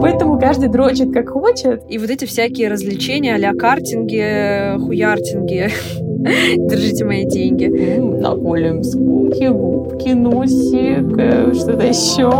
Поэтому каждый дрочит как хочет. И вот эти всякие развлечения а-ля картинги, хуяртинги. Держите мои деньги. Наколем скулки, губки, носик, э, что-то еще.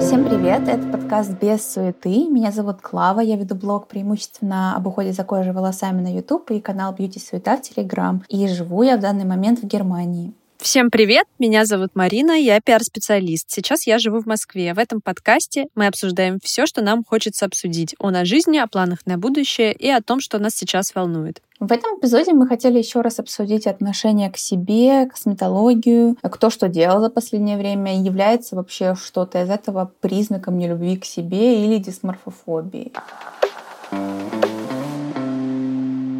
Всем привет, это подкаст «Без суеты». Меня зовут Клава, я веду блог преимущественно об уходе за кожей волосами на YouTube и канал «Бьюти Суета» в Telegram. И живу я в данный момент в Германии. Всем привет! Меня зовут Марина, я пиар-специалист. Сейчас я живу в Москве. В этом подкасте мы обсуждаем все, что нам хочется обсудить. О нашей жизни, о планах на будущее и о том, что нас сейчас волнует. В этом эпизоде мы хотели еще раз обсудить отношение к себе, косметологию, кто что делал за последнее время, является вообще что-то из этого признаком нелюбви к себе или дисморфофобии.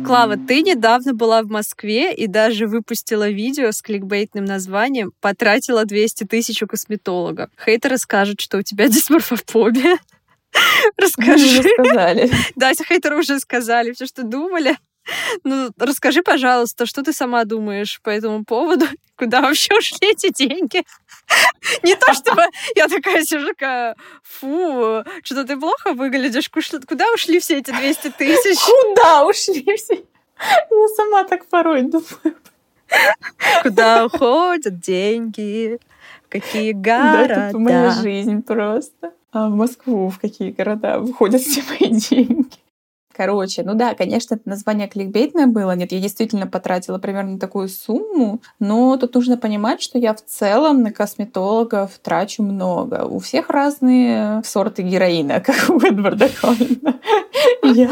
Клава, ты недавно была в Москве и даже выпустила видео с кликбейтным названием «Потратила 200 тысяч у косметолога». Хейтеры скажут, что у тебя дисморфофобия. Расскажи. Уже сказали. Да, хейтеры уже сказали все, что думали. Ну, расскажи, пожалуйста, что ты сама думаешь по этому поводу? Куда вообще ушли эти деньги? Не то чтобы я такая сижу, фу, что ты плохо выглядишь. Куда ушли все эти 200 тысяч? Куда ушли все? Я сама так порой думаю. Куда уходят деньги? В какие города? Да, это моя жизнь просто. А в Москву в какие города выходят все мои деньги? Короче, ну да, конечно, это название кликбейтное было. Нет, я действительно потратила примерно такую сумму, но тут нужно понимать, что я в целом на косметологов трачу много. У всех разные сорты героина, как у Эдварда Коллина. Я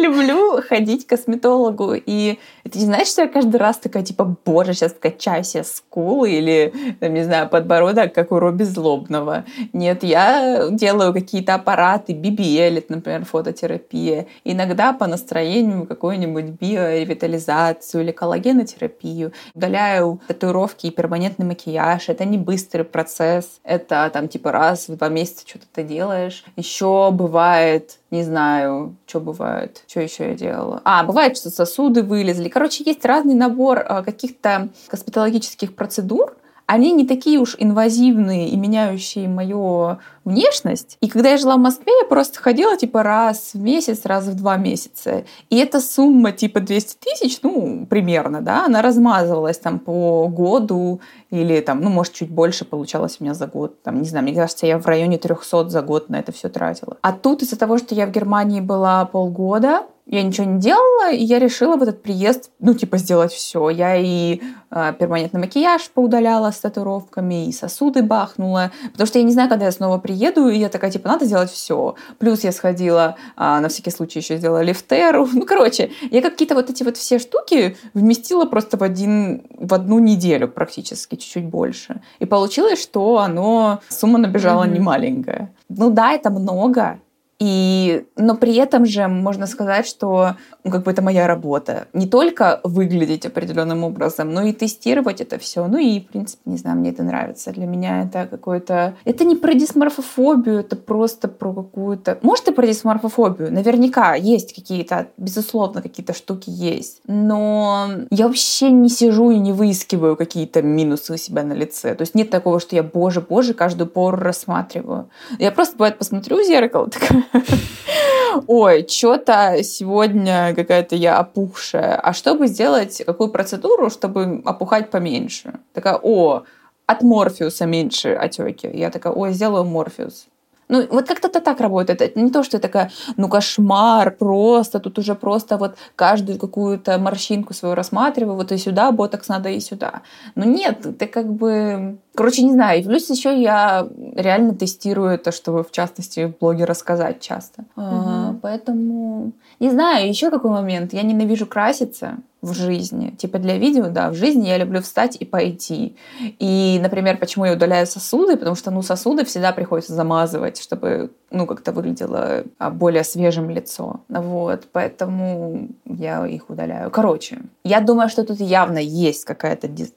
люблю ходить к косметологу. И ты не знаешь, что я каждый раз такая, типа, боже, сейчас вкачаю себе скулы или, там, не знаю, подбородок, как у Робби Злобного. Нет, я делаю какие-то аппараты, BBL, например, фототерапия. Иногда по настроению какую-нибудь биоревитализацию или коллагенотерапию. Удаляю татуировки и перманентный макияж. Это не быстрый процесс. Это там типа раз в два месяца что-то ты делаешь. Еще бывает не знаю, что бывает, что еще я делала. А, бывает, что сосуды вылезли. Короче, есть разный набор а, каких-то косметологических процедур, они не такие уж инвазивные и меняющие мою внешность. И когда я жила в Москве, я просто ходила типа раз в месяц, раз в два месяца. И эта сумма типа 200 тысяч, ну, примерно, да, она размазывалась там по году или там, ну, может, чуть больше получалось у меня за год. Там, не знаю, мне кажется, я в районе 300 за год на это все тратила. А тут из-за того, что я в Германии была полгода, я ничего не делала, и я решила в этот приезд, ну, типа, сделать все. Я и э, перманентный макияж поудаляла с татуировками, и сосуды бахнула, потому что я не знаю, когда я снова приеду, и я такая, типа, надо сделать все. Плюс я сходила, э, на всякий случай еще сделала лифтеру. Ну, короче, я какие-то вот эти вот все штуки вместила просто в, один, в одну неделю практически, чуть-чуть больше. И получилось, что оно, сумма набежала mm-hmm. немаленькая. Ну да, это много, и, но при этом же можно сказать, что ну, как бы это моя работа. Не только выглядеть определенным образом, но и тестировать это все. Ну и, в принципе, не знаю, мне это нравится. Для меня это какое-то... Это не про дисморфофобию, это просто про какую-то... Может, и про дисморфофобию. Наверняка есть какие-то, безусловно, какие-то штуки есть. Но я вообще не сижу и не выискиваю какие-то минусы у себя на лице. То есть нет такого, что я, боже, боже, каждую пору рассматриваю. Я просто, бывает, посмотрю в зеркало, такая, ой, что-то сегодня какая-то я опухшая. А чтобы сделать какую процедуру, чтобы опухать поменьше? Такая, о, от морфиуса меньше отеки. Я такая, ой, сделаю морфиус. Ну, вот как-то это так работает. Это не то, что я такая, ну, кошмар, просто, тут уже просто вот каждую какую-то морщинку свою рассматриваю, вот и сюда ботокс надо, и сюда. Ну, нет, ты как бы... Короче, не знаю. И плюс еще я реально тестирую это, чтобы, в частности, в блоге рассказать часто. Угу. А, поэтому... Не знаю, еще какой момент. Я ненавижу краситься в жизни. Типа для видео, да, в жизни я люблю встать и пойти. И, например, почему я удаляю сосуды? Потому что, ну, сосуды всегда приходится замазывать, чтобы, ну, как-то выглядело а, более свежим лицо. Вот, поэтому я их удаляю. Короче, я думаю, что тут явно есть какая-то дис...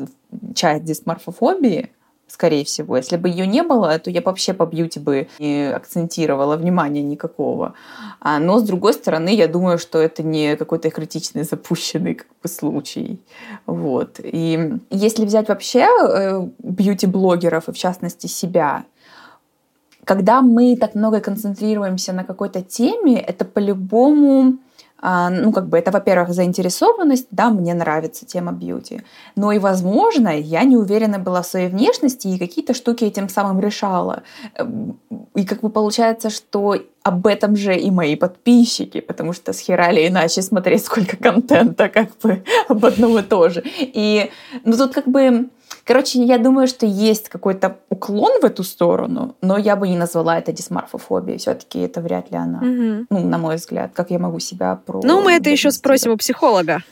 часть дисморфофобии, скорее всего. Если бы ее не было, то я вообще по бьюти бы не акцентировала внимания никакого. А, но, с другой стороны, я думаю, что это не какой-то критичный запущенный как бы, случай. Вот. И если взять вообще э, бьюти-блогеров, и в частности себя, когда мы так много концентрируемся на какой-то теме, это по-любому ну, как бы это, во-первых, заинтересованность, да, мне нравится тема бьюти, но и, возможно, я не уверена была в своей внешности и какие-то штуки этим самым решала. И как бы получается, что об этом же и мои подписчики, потому что с хера ли иначе смотреть, сколько контента как бы об одном и том же. И ну, тут как бы Короче, я думаю, что есть какой-то уклон в эту сторону, но я бы не назвала это дисморфофобией. Все-таки это вряд ли она. Угу. Ну, на мой взгляд, как я могу себя про. Ну, мы это еще спросим у психолога.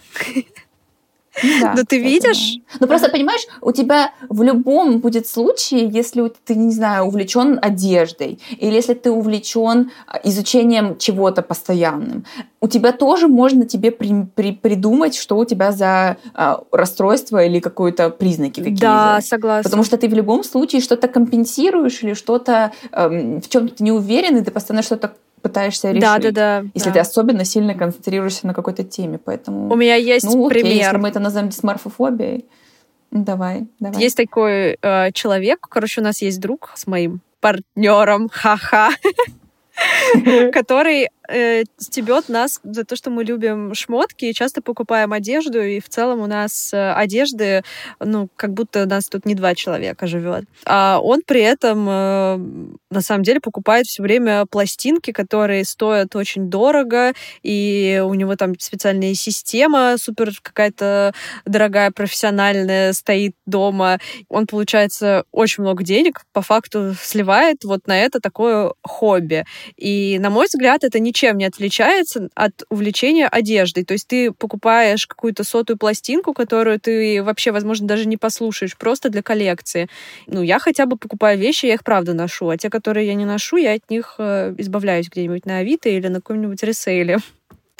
Да, Но ты видишь? Да. Ну просто понимаешь, у тебя в любом будет случае, если ты, не знаю, увлечен одеждой, или если ты увлечен а, изучением чего-то постоянным, у тебя тоже можно тебе при, при, придумать, что у тебя за а, расстройство или какие-то признаки какие-то. Да, согласна. Потому что ты в любом случае что-то компенсируешь или что-то эм, в чем ты не уверен, и ты постоянно что-то пытаешься решить. Да, да, да. Если да. ты особенно сильно концентрируешься на какой-то теме. Поэтому... У меня есть ну, окей, пример. Если мы это назовем дисморфофобией, давай, давай. Есть такой э, человек, короче, у нас есть друг с моим партнером, ха-ха, который э, стебет нас за то, что мы любим шмотки и часто покупаем одежду, и в целом у нас э, одежды, ну, как будто у нас тут не два человека живет. А он при этом э, на самом деле покупает все время пластинки, которые стоят очень дорого, и у него там специальная система супер какая-то дорогая, профессиональная стоит дома. Он, получается, очень много денег по факту сливает вот на это такое хобби. И, на мой взгляд, это ничего ничем не отличается от увлечения одеждой. То есть ты покупаешь какую-то сотую пластинку, которую ты вообще, возможно, даже не послушаешь, просто для коллекции. Ну, я хотя бы покупаю вещи, я их правда ношу, а те, которые я не ношу, я от них э, избавляюсь где-нибудь на Авито или на каком-нибудь ресейле.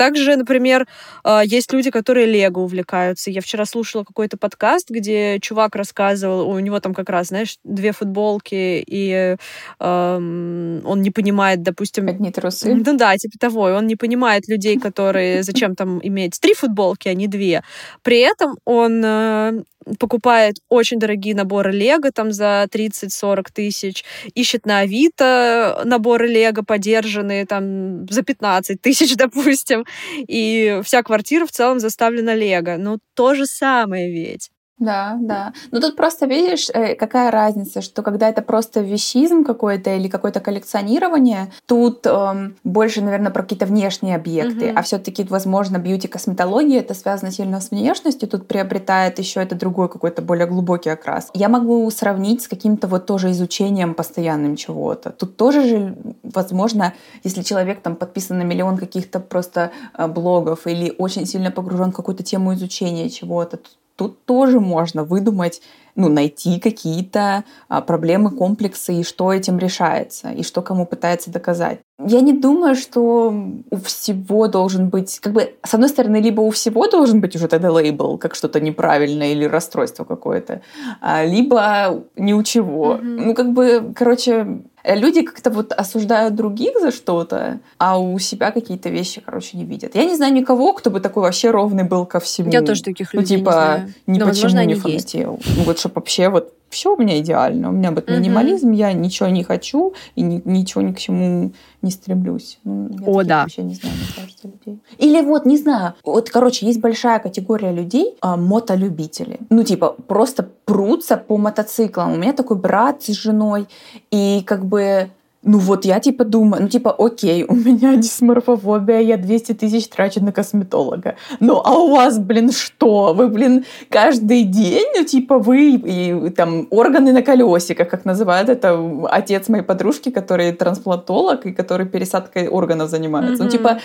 Также, например, а, есть люди, которые лего увлекаются. Я вчера слушала какой-то подкаст, где чувак рассказывал, у него там как раз, знаешь, две футболки, и э, он не понимает, допустим... Одни трусы. Ну да, типа того. И он не понимает людей, которые... Зачем там иметь три футболки, а не две. При этом он э, покупает очень дорогие наборы Лего там за 30-40 тысяч, ищет на Авито наборы Лего подержанные там за 15 тысяч, допустим, и вся квартира в целом заставлена Лего. Ну, то же самое ведь. Да, да. Но тут просто видишь, э, какая разница, что когда это просто вещизм какой-то или какое-то коллекционирование, тут эм, больше, наверное, про какие-то внешние объекты, угу. а все-таки, возможно, бьюти-косметология это связано сильно с внешностью, тут приобретает еще это другой какой-то более глубокий окрас. Я могу сравнить с каким-то вот тоже изучением постоянным чего-то. Тут тоже же, возможно, если человек там подписан на миллион каких-то просто э, блогов или очень сильно погружен в какую-то тему изучения чего-то, тут тоже можно выдумать, ну, найти какие-то а, проблемы, комплексы и что этим решается, и что кому пытается доказать. Я не думаю, что у всего должен быть, как бы, с одной стороны, либо у всего должен быть уже тогда лейбл, как что-то неправильное или расстройство какое-то, а, либо ни у чего. Mm-hmm. Ну, как бы, короче, люди как-то вот осуждают других за что-то, а у себя какие-то вещи, короче, не видят. Я не знаю никого, кто бы такой вообще ровный был ко всему. Я тоже таких людей ну, типа, не знаю. ни Но, почему возможно, не фанател. Ну, вот чтобы вообще вот все у меня идеально. У меня вот минимализм, угу. я ничего не хочу и ни, ничего ни к чему не стремлюсь. Ну, я О, да. Вообще не знаю, мне кажется, людей. Или вот, не знаю, вот, короче, есть большая категория людей, а, мотолюбители. Ну, типа, просто прутся по мотоциклам. У меня такой брат с женой, и как бы ну вот я типа думаю, ну типа окей, у меня дисморфофобия, я 200 тысяч трачу на косметолога. Ну а у вас, блин, что? Вы, блин, каждый день, ну типа вы и, там органы на колесиках, как называют это отец моей подружки, который трансплантолог и который пересадкой органов занимается. Mm-hmm. Ну типа,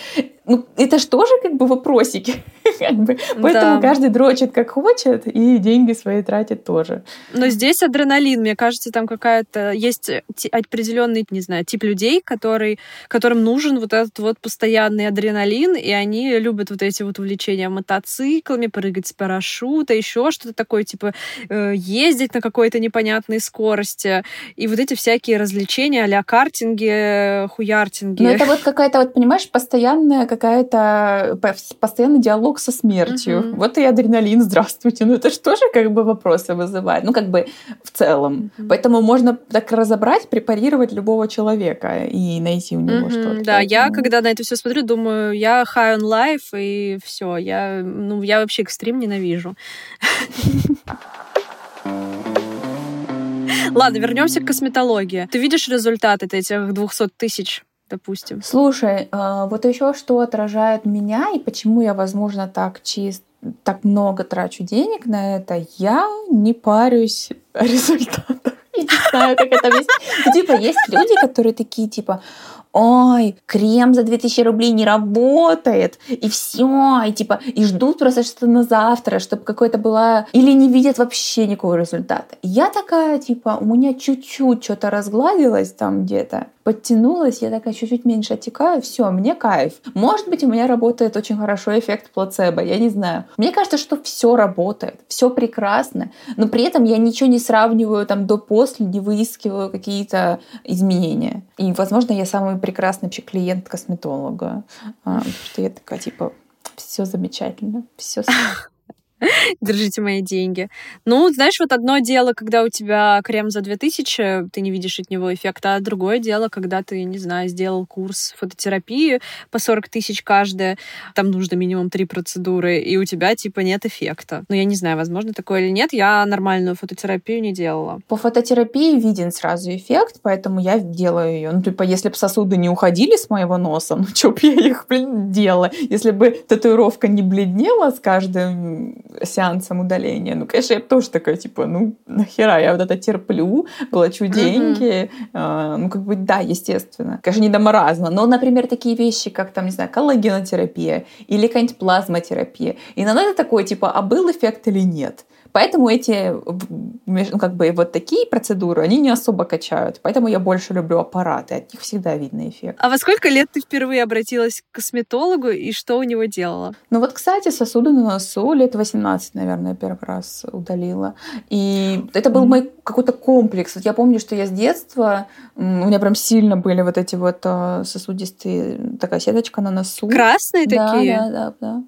ну это же тоже как бы вопросики. как бы. Поэтому да. каждый дрочит как хочет и деньги свои тратит тоже. Но здесь адреналин, мне кажется, там какая-то есть определенный, не знаю, тип людей, который, которым нужен вот этот вот постоянный адреналин, и они любят вот эти вот увлечения мотоциклами, прыгать с парашюта, еще что-то такое, типа э, ездить на какой-то непонятной скорости, и вот эти всякие развлечения а-ля картинги, хуяртинги. Ну это вот какая-то, вот понимаешь, постоянная какая-то, постоянный диалог со смертью. Угу. Вот и адреналин, здравствуйте. Ну это же тоже как бы вопросы вызывает. Ну как бы в целом. Угу. Поэтому можно так разобрать, препарировать любого человека человека и найти у него mm-hmm, что-то. Да, поэтому... я когда на это все смотрю, думаю, я high on life, и все, я, ну, я вообще экстрим ненавижу. Ладно, вернемся к косметологии. Ты видишь результат этих 200 тысяч допустим. Слушай, а, вот еще что отражает меня и почему я, возможно, так чист, так много трачу денег на это, я не парюсь о результатах. Не знаю, как это объяснить. Ну, типа, есть люди, которые такие, типа, ой, крем за 2000 рублей не работает, и все, и типа, и ждут просто что-то на завтра, чтобы какое-то было, или не видят вообще никакого результата. Я такая, типа, у меня чуть-чуть что-то разгладилось там где-то, подтянулась, я такая чуть-чуть меньше отекаю, все, мне кайф. Может быть, у меня работает очень хорошо эффект плацебо, я не знаю. Мне кажется, что все работает, все прекрасно, но при этом я ничего не сравниваю там до-после, не выискиваю какие-то изменения. И, возможно, я самый прекрасный вообще клиент косметолога, а, что я такая, типа, все замечательно, все Держите мои деньги. Ну, знаешь, вот одно дело, когда у тебя крем за 2000, ты не видишь от него эффекта, а другое дело, когда ты, не знаю, сделал курс фототерапии по 40 тысяч каждая, там нужно минимум три процедуры, и у тебя, типа, нет эффекта. Ну, я не знаю, возможно, такое или нет, я нормальную фототерапию не делала. По фототерапии виден сразу эффект, поэтому я делаю ее. Ну, типа, если бы сосуды не уходили с моего носа, ну, что бы я их, блин, делала? Если бы татуировка не бледнела с каждым сеансом удаления. Ну, конечно, я тоже такая, типа, ну, нахера, я вот это терплю, плачу деньги. Mm-hmm. ну, как бы, да, естественно. Конечно, не до маразма, но, например, такие вещи, как, там, не знаю, коллагенотерапия или какая-нибудь плазмотерапия. И иногда это такое, типа, а был эффект или нет? Поэтому эти, ну, как бы, вот такие процедуры, они не особо качают. Поэтому я больше люблю аппараты, от них всегда видно эффект. А во сколько лет ты впервые обратилась к косметологу и что у него делала? Ну вот, кстати, сосуды на носу лет 18, наверное, первый раз удалила. И это был мой какой-то комплекс. Вот я помню, что я с детства, у меня прям сильно были вот эти вот а, сосудистые, такая сеточка на носу. Красные да, такие? Да, да, да.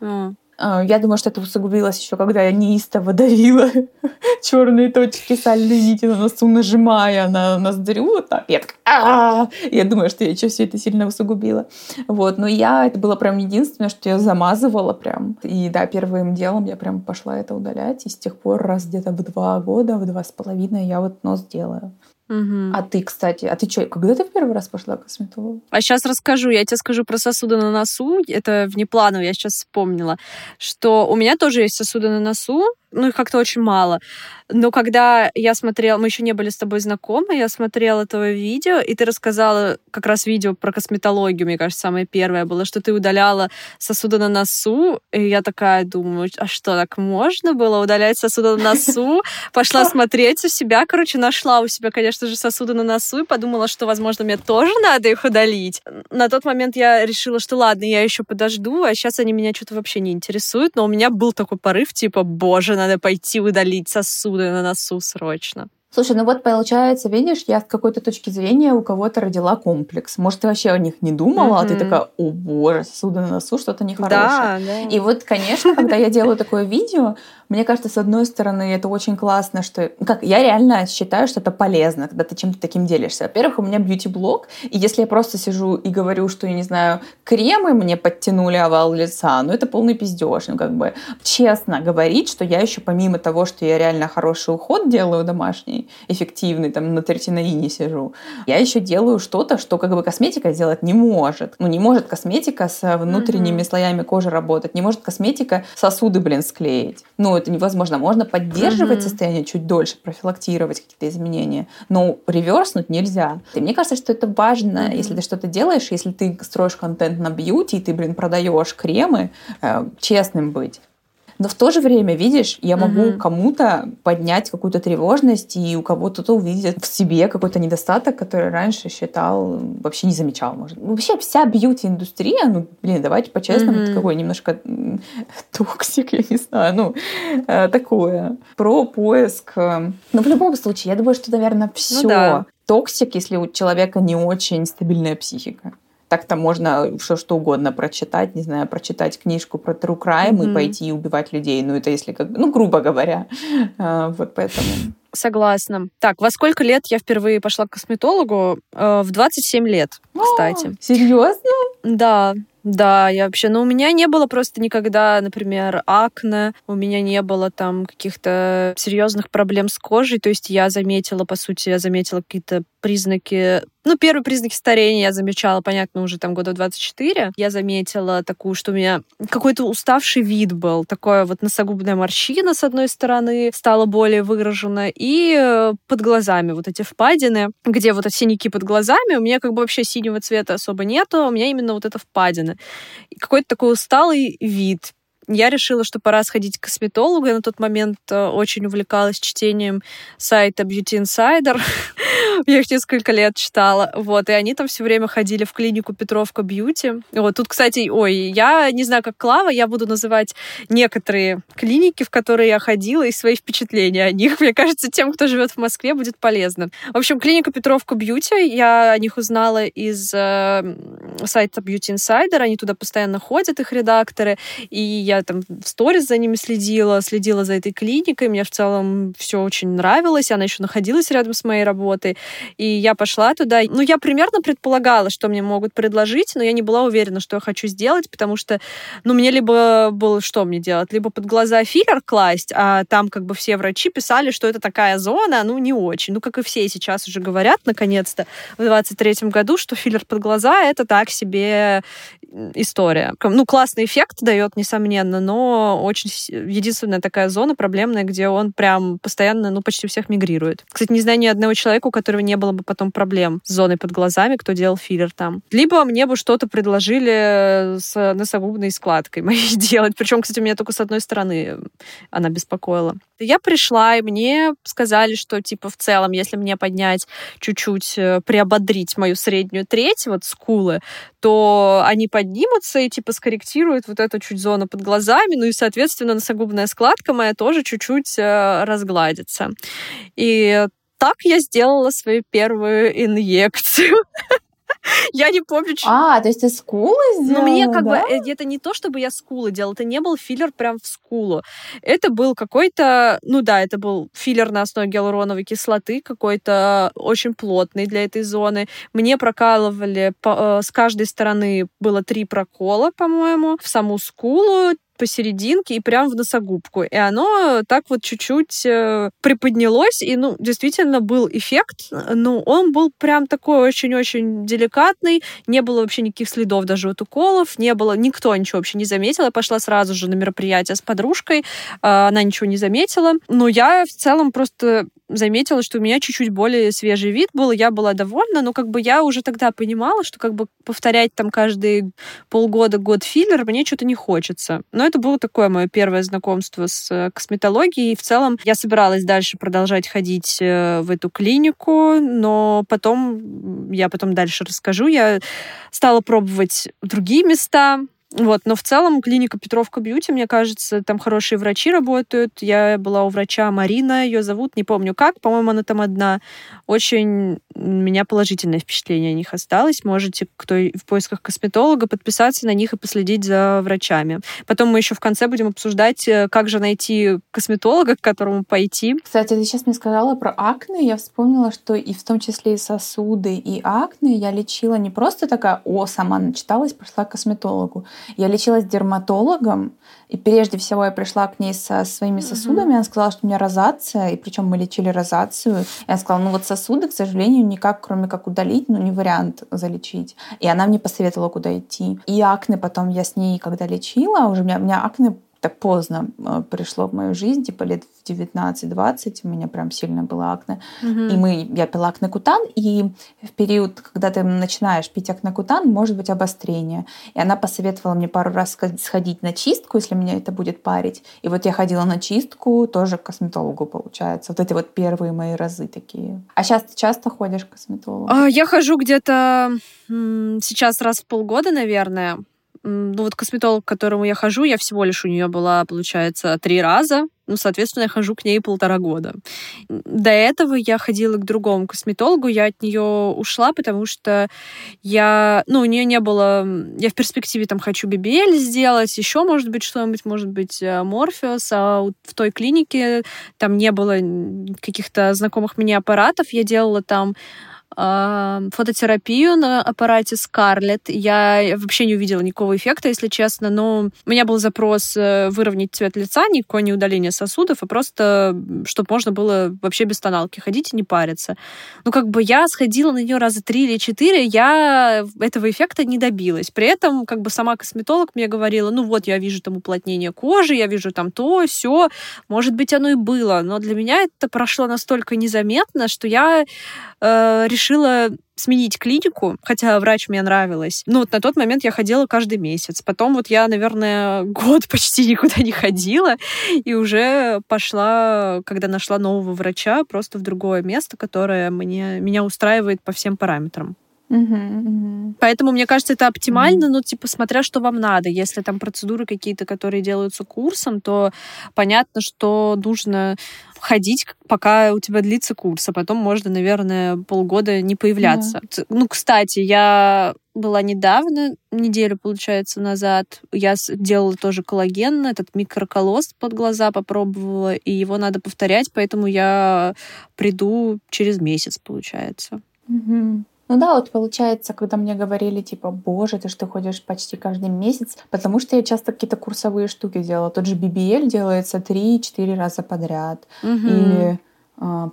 А. А, я думаю, что это усугубилось еще, когда я неистово давила черные точки сальной нити на носу, нажимая на ноздрю. Вот так. Я такая, я думаю, что я еще все это сильно усугубила. Вот. Но я, это было прям единственное, что я замазывала прям. И да, первым делом я прям пошла это удалять. И с тех пор раз где-то в два года, в два с половиной я вот нос делаю. Угу. А ты, кстати, а ты что, когда ты в первый раз пошла к косметологу? А сейчас расскажу. Я тебе скажу про сосуды на носу. Это внепланово, я сейчас вспомнила, что у меня тоже есть сосуды на носу, ну, их как-то очень мало. Но когда я смотрела, мы еще не были с тобой знакомы, я смотрела твое видео, и ты рассказала как раз видео про косметологию, мне кажется, самое первое было, что ты удаляла сосуды на носу, и я такая думаю, а что, так можно было удалять сосуды на носу? Пошла смотреть у себя, короче, нашла у себя, конечно же, сосуды на носу, и подумала, что, возможно, мне тоже надо их удалить. На тот момент я решила, что ладно, я еще подожду, а сейчас они меня что-то вообще не интересуют, но у меня был такой порыв, типа, боже, надо пойти удалить сосуды на носу срочно. Слушай, ну вот получается, видишь, я с какой-то точки зрения у кого-то родила комплекс. Может, ты вообще о них не думала, mm-hmm. а ты такая, о боже, сосуды на носу, что-то нехорошее. Да, да. И вот, конечно, когда я делаю такое видео, мне кажется, с одной стороны, это очень классно, что... Ну как, я реально считаю, что это полезно, когда ты чем-то таким делишься. Во-первых, у меня бьюти-блог, и если я просто сижу и говорю, что, я не знаю, кремы мне подтянули овал лица, ну это полный пиздеж. Ну как бы честно говорить, что я еще помимо того, что я реально хороший уход делаю домашний, эффективный, там на третинаине сижу, я еще делаю что-то, что как бы косметика сделать не может. Ну не может косметика с внутренними mm-hmm. слоями кожи работать, не может косметика сосуды, блин, склеить. Ну это невозможно. Можно поддерживать mm-hmm. состояние чуть дольше, профилактировать какие-то изменения, но реверснуть нельзя. И мне кажется, что это важно, mm-hmm. если ты что-то делаешь, если ты строишь контент на бьюти, и ты, блин, продаешь кремы, э, честным быть. Но в то же время, видишь, я могу угу. кому-то поднять какую-то тревожность, и у кого-то то увидит в себе какой-то недостаток, который раньше считал, вообще не замечал, может. Ну, вообще вся бьюти-индустрия, ну, блин, давайте по-честному, угу. это какой немножко toxic, я не знаю, ну, э, такое. Про поиск. Э, но в любом случае, я думаю, что, наверное, все. Ну, да. Toxic, если у человека не очень стабильная психика. Так-то можно все что угодно прочитать, не знаю, прочитать книжку про true crime mm-hmm. и пойти убивать людей. Ну, это если как ну, грубо говоря. А, вот поэтому... Согласна. Так, во сколько лет я впервые пошла к косметологу? Э, в 27 лет, кстати. О, серьезно? Да, да, я вообще... Но ну, у меня не было просто никогда, например, акне, у меня не было там каких-то серьезных проблем с кожей. То есть я заметила, по сути, я заметила какие-то признаки ну, первые признаки старения я замечала, понятно, уже там года 24. Я заметила такую, что у меня какой-то уставший вид был. Такое вот носогубная морщина с одной стороны стала более выражена. И э, под глазами вот эти впадины, где вот эти синяки под глазами, у меня как бы вообще синего цвета особо нету, у меня именно вот это впадины. И какой-то такой усталый вид я решила, что пора сходить к косметологу. Я на тот момент э, очень увлекалась чтением сайта Beauty Insider. Я их несколько лет читала. Вот, и они там все время ходили в клинику Петровка Бьюти. Вот, тут, кстати, ой, я не знаю, как Клава, я буду называть некоторые клиники, в которые я ходила, и свои впечатления о них. Мне кажется, тем, кто живет в Москве, будет полезно. В общем, клиника Петровка Бьюти, я о них узнала из э, сайта Beauty Insider. Они туда постоянно ходят, их редакторы. И я там в сторис за ними следила, следила за этой клиникой. Мне в целом все очень нравилось. Она еще находилась рядом с моей работой. И я пошла туда. Ну, я примерно предполагала, что мне могут предложить, но я не была уверена, что я хочу сделать, потому что, ну, мне либо было, что мне делать, либо под глаза филлер класть, а там как бы все врачи писали, что это такая зона, ну, не очень. Ну, как и все сейчас уже говорят, наконец-то, в 23-м году, что филлер под глаза — это так себе история. Ну, классный эффект дает, несомненно, но очень единственная такая зона проблемная, где он прям постоянно, ну, почти у всех мигрирует. Кстати, не знаю ни одного человека, у которого не было бы потом проблем с зоной под глазами, кто делал филлер там. Либо мне бы что-то предложили с носогубной складкой моей делать. Причем, кстати, у меня только с одной стороны она беспокоила. Я пришла, и мне сказали, что, типа, в целом, если мне поднять чуть-чуть, э, приободрить мою среднюю треть, вот скулы, то они поднимутся и, типа, скорректируют вот эту чуть зону под глазами, ну и, соответственно, носогубная складка моя тоже чуть-чуть э, разгладится. И так я сделала свою первую инъекцию. Я не помню, что... А, то есть ты скулы сделала, Ну, мне как да? бы... Э, это не то, чтобы я скулы делала. Это не был филлер прям в скулу. Это был какой-то... Ну да, это был филлер на основе гиалуроновой кислоты, какой-то очень плотный для этой зоны. Мне прокалывали по, э, с каждой стороны было три прокола, по-моему, в саму скулу, посерединке и прям в носогубку. И оно так вот чуть-чуть э, приподнялось, и, ну, действительно был эффект, но он был прям такой очень-очень деликатный, не было вообще никаких следов даже от уколов, не было, никто ничего вообще не заметил. Я пошла сразу же на мероприятие с подружкой, э, она ничего не заметила. Но я в целом просто заметила, что у меня чуть-чуть более свежий вид был, я была довольна, но как бы я уже тогда понимала, что как бы повторять там каждые полгода год филлер мне что-то не хочется. Но это было такое мое первое знакомство с э, косметологией. И в целом я собиралась дальше продолжать ходить э, в эту клинику, но потом, я потом дальше расскажу, я стала пробовать другие места, вот, но в целом клиника Петровка Бьюти, мне кажется, там хорошие врачи работают. Я была у врача Марина, ее зовут, не помню как, по-моему, она там одна. Очень у меня положительное впечатление о них осталось. Можете, кто в поисках косметолога, подписаться на них и последить за врачами. Потом мы еще в конце будем обсуждать, э, как же найти косметолога, к которому пойти. Кстати, ты сейчас мне сказала про акне. Я вспомнила, что и в том числе и сосуды, и акне я лечила не просто такая, о, сама начиталась, пошла к косметологу. Я лечилась дерматологом, и прежде всего я пришла к ней со своими сосудами. Mm-hmm. Она сказала, что у меня розация, и причем мы лечили розацию. Я сказала, ну вот сосуды, к сожалению, никак, кроме как удалить, ну не вариант залечить. И она мне посоветовала, куда идти. И акне потом я с ней, когда лечила, уже у меня, у меня акне так поздно э, пришло в мою жизнь, типа лет в 19-20 у меня прям сильно было акне. Угу. И мы, я пила акнекутан, и в период, когда ты начинаешь пить акнекутан, может быть обострение. И она посоветовала мне пару раз сходить на чистку, если меня это будет парить. И вот я ходила на чистку, тоже к косметологу, получается. Вот эти вот первые мои разы такие. А сейчас ты часто ходишь к косметологу? А, я хожу где-то сейчас раз в полгода, наверное ну вот косметолог, к которому я хожу, я всего лишь у нее была, получается, три раза. Ну, соответственно, я хожу к ней полтора года. До этого я ходила к другому косметологу, я от нее ушла, потому что я, ну, у нее не было, я в перспективе там хочу BBL сделать, еще, может быть, что-нибудь, может быть, Морфеус, а в той клинике там не было каких-то знакомых мне аппаратов, я делала там фототерапию на аппарате Scarlett. Я вообще не увидела никакого эффекта, если честно, но у меня был запрос э, выровнять цвет лица, никакое не удаление сосудов, а просто, чтобы можно было вообще без тоналки ходить и не париться. Ну, как бы я сходила на нее раза три или четыре, я этого эффекта не добилась. При этом, как бы сама косметолог мне говорила, ну вот, я вижу там уплотнение кожи, я вижу там то, все, может быть, оно и было, но для меня это прошло настолько незаметно, что я э, решила сменить клинику, хотя врач мне нравилась. Ну, вот на тот момент я ходила каждый месяц. Потом вот я, наверное, год почти никуда не ходила, и уже пошла, когда нашла нового врача, просто в другое место, которое мне, меня устраивает по всем параметрам. Поэтому, мне кажется, это оптимально, но, типа, смотря что вам надо. Если там процедуры какие-то, которые делаются курсом, то понятно, что нужно ходить, пока у тебя длится курс, а потом можно, наверное, полгода не появляться. Yeah. Ну, кстати, я была недавно, неделю, получается, назад. Я делала тоже коллаген, этот микроколоз под глаза попробовала, и его надо повторять, поэтому я приду через месяц, получается. Mm-hmm. Ну да, вот получается, когда мне говорили, типа, боже, ты что ходишь почти каждый месяц, потому что я часто какие-то курсовые штуки делала. Тот же BBL делается 3-4 раза подряд. Угу. Или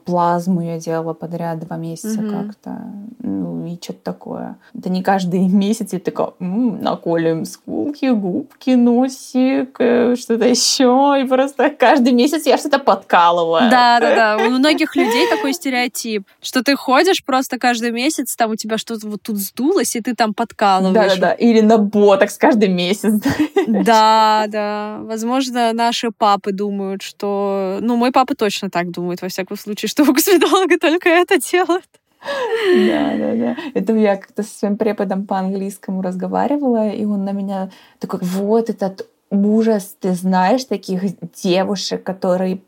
плазму я делала подряд два месяца угу. как-то, ну и что-то такое. Это не каждый месяц я такая, м-м, наколем скулки, губки, носик, э, что-то еще, и просто каждый месяц я что-то подкалываю. Да, да, да. У многих людей такой стереотип, что ты ходишь просто каждый месяц, там у тебя что-то вот тут сдулось, и ты там подкалываешь. Да, да, да. Или на ботокс каждый месяц. Да, да. Возможно, наши папы думают, что... Ну, мой папа точно так думает, во всяком случае, что у косметолога только это делают. Да, да, да. Это я как-то со своим преподом по английскому разговаривала, и он на меня такой, вот этот ужас, ты знаешь таких девушек, которые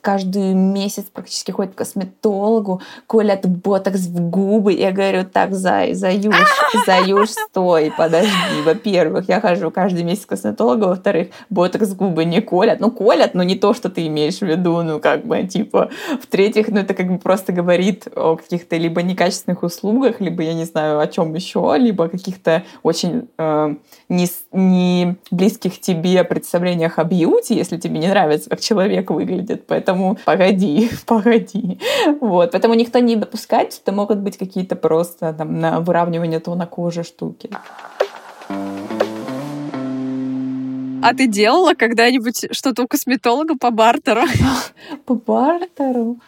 каждый месяц практически ходит к косметологу, колят ботокс в губы. Я говорю, так, Зай, Заюш, Заюш, стой, подожди. Во-первых, я хожу каждый месяц к косметологу, во-вторых, ботокс в губы не колят. Ну, колят, но не то, что ты имеешь в виду, ну, как бы, типа. В-третьих, ну, это как бы просто говорит о каких-то либо некачественных услугах, либо, я не знаю, о чем еще, либо каких-то очень э, не, не близких тебе представлениях о бьюти, если тебе не нравится, как человек выглядит поэтому погоди, погоди. Вот, поэтому никто не допускает, что могут быть какие-то просто там на выравнивание тона кожи штуки. А ты делала когда-нибудь что-то у косметолога по бартеру? По бартеру?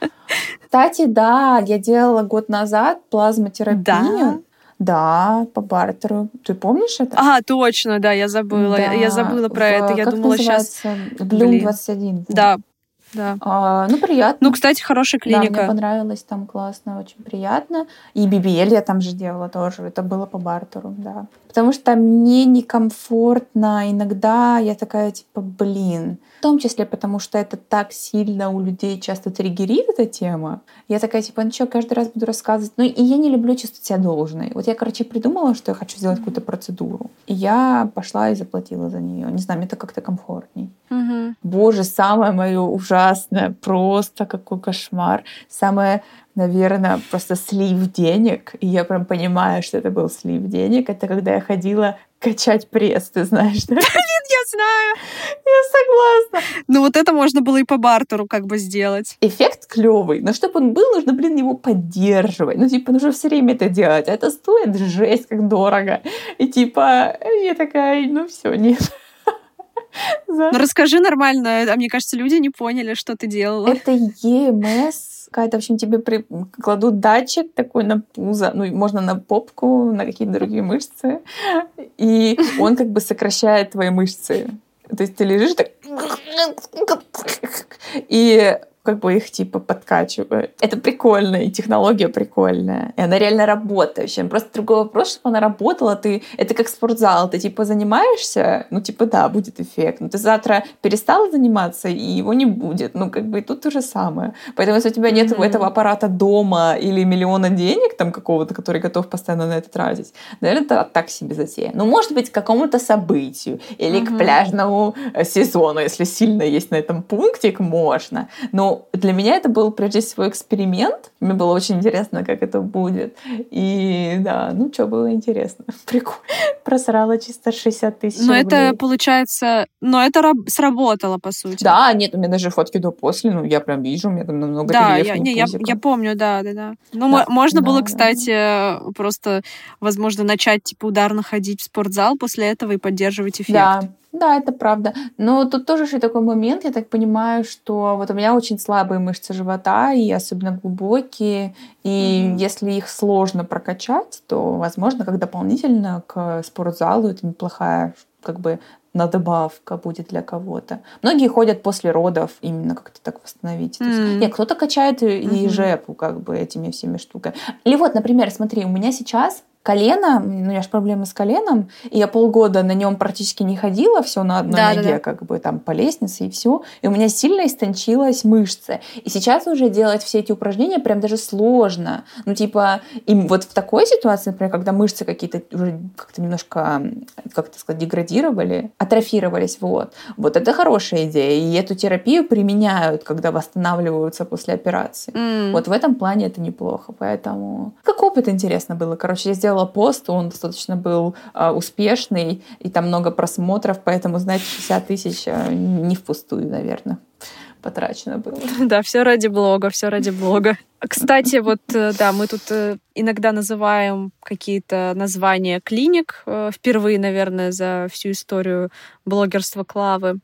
Кстати, да, я делала год назад плазмотерапию. Да? Да, по бартеру. Ты помнишь это? А, точно, да, я забыла. Да, я забыла про в, это. Я думала сейчас. Bloom 21. Да, да. А, ну, приятно. Ну, кстати, хорошая клиника. Да, мне понравилось там классно, очень приятно. И BBL я там же делала тоже. Это было по бартеру, да. Потому что мне некомфортно. Иногда я такая, типа, блин, в том числе потому, что это так сильно у людей часто триггерит эта тема. Я такая, типа, ну что, каждый раз буду рассказывать. Ну, и я не люблю чувствовать себя должной. Вот я, короче, придумала, что я хочу сделать какую-то процедуру. И я пошла и заплатила за нее. Не знаю, мне это как-то комфортней. Угу. Боже, самое мое ужасное, просто какой кошмар. Самое наверное, просто слив денег. И я прям понимаю, что это был слив денег. Это когда я ходила качать пресс, ты знаешь, да? Блин, я знаю. Я согласна. Ну вот это можно было и по бартеру как бы сделать. Эффект клевый, но чтобы он был, нужно, блин, его поддерживать. Ну, типа, нужно все время это делать. А это стоит жесть, как дорого. И типа, я такая, ну все, нет. Ну расскажи нормально, а мне кажется, люди не поняли, что ты делала. Это ЕМС какая-то, в общем, тебе при... кладут датчик такой на пузо, ну, можно на попку, на какие-то другие мышцы, и он как бы сокращает твои мышцы. То есть ты лежишь так... И как бы их типа подкачиваю. Это прикольно, и технология прикольная. И она реально работающая. Просто другой вопрос, чтобы она работала, ты... Это как спортзал. Ты типа занимаешься, ну типа да, будет эффект. Но ты завтра перестал заниматься, и его не будет. Ну как бы и тут то же самое. Поэтому если у тебя нет mm-hmm. этого аппарата дома или миллиона денег там какого-то, который готов постоянно на это тратить, наверное, это так себе затея. Ну может быть к какому-то событию или mm-hmm. к пляжному э, сезону, если сильно есть на этом пунктик, можно. Но для меня это был прежде всего эксперимент. Мне было очень интересно, как это будет. И да, ну что, было интересно. Прикольно. Просрала чисто 60 тысяч Но это получается... Но это сработало, по сути. Да, нет, у меня даже фотки до-после, ну я прям вижу, у меня там намного Да, я, не, я, я помню, да, да, да. Ну, да, можно да, было, да. кстати, просто, возможно, начать, типа, ударно ходить в спортзал после этого и поддерживать эффект. Да, да, это правда. Но тут тоже еще такой момент, я так понимаю, что вот у меня очень слабые мышцы живота, и особенно глубокие, и mm-hmm. если их сложно прокачать, то, возможно, как дополнительно к спортзалу это неплохая как бы на добавка будет для кого-то. Многие ходят после родов именно как-то так восстановить. Mm-hmm. Есть, нет, кто-то качает и mm-hmm. жепу как бы этими всеми штуками. Или вот, например, смотри, у меня сейчас колено, ну, у меня же проблемы с коленом, и я полгода на нем практически не ходила, все на одной да, ноге, да, да. как бы там по лестнице и все, и у меня сильно истончилась мышца. И сейчас уже делать все эти упражнения прям даже сложно. Ну, типа, и вот в такой ситуации, например, когда мышцы какие-то уже как-то немножко, как это сказать, деградировали, атрофировались, вот, вот это хорошая идея, и эту терапию применяют, когда восстанавливаются после операции. Mm. Вот в этом плане это неплохо, поэтому как опыт интересно было. Короче, я сделала сделала пост, он достаточно был э, успешный, и там много просмотров, поэтому, знаете, 60 тысяч э, не впустую, наверное, потрачено было. Да, все ради блога, все ради блога. Кстати, вот, э, да, мы тут э, иногда называем какие-то названия клиник, э, впервые, наверное, за всю историю блогерства Клавы.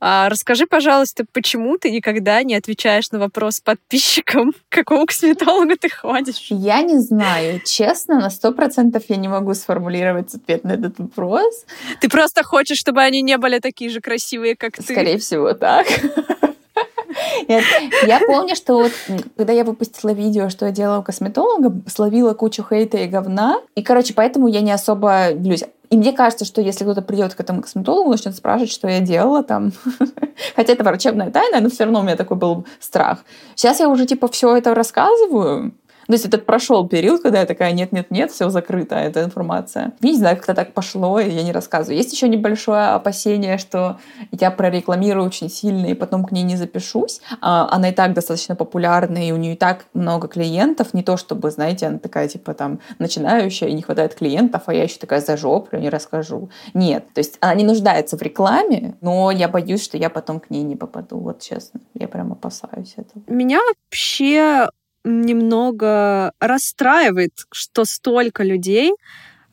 А расскажи, пожалуйста, почему ты никогда не отвечаешь на вопрос подписчикам, к какому косметологу ты ходишь? Я не знаю. Честно, на сто процентов я не могу сформулировать ответ на этот вопрос. Ты просто хочешь, чтобы они не были такие же красивые, как ты? Скорее всего, так. Я помню, что вот, когда я выпустила видео, что я делала у косметолога, словила кучу хейта и говна. И, короче, поэтому я не особо делюсь. И мне кажется, что если кто-то придет к этому косметологу, начнет спрашивать, что я делала там, хотя это врачебная тайна, но все равно у меня такой был страх. Сейчас я уже типа все это рассказываю, то есть этот прошел период, когда я такая, нет-нет-нет, все закрыто, эта информация. Не знаю, как-то так пошло, и я не рассказываю. Есть еще небольшое опасение, что я прорекламирую очень сильно, и потом к ней не запишусь. А, она и так достаточно популярна, и у нее и так много клиентов. Не то, чтобы, знаете, она такая, типа, там, начинающая, и не хватает клиентов, а я еще такая зажоплю, не расскажу. Нет. То есть она не нуждается в рекламе, но я боюсь, что я потом к ней не попаду. Вот честно. Я прям опасаюсь этого. Меня вообще немного расстраивает, что столько людей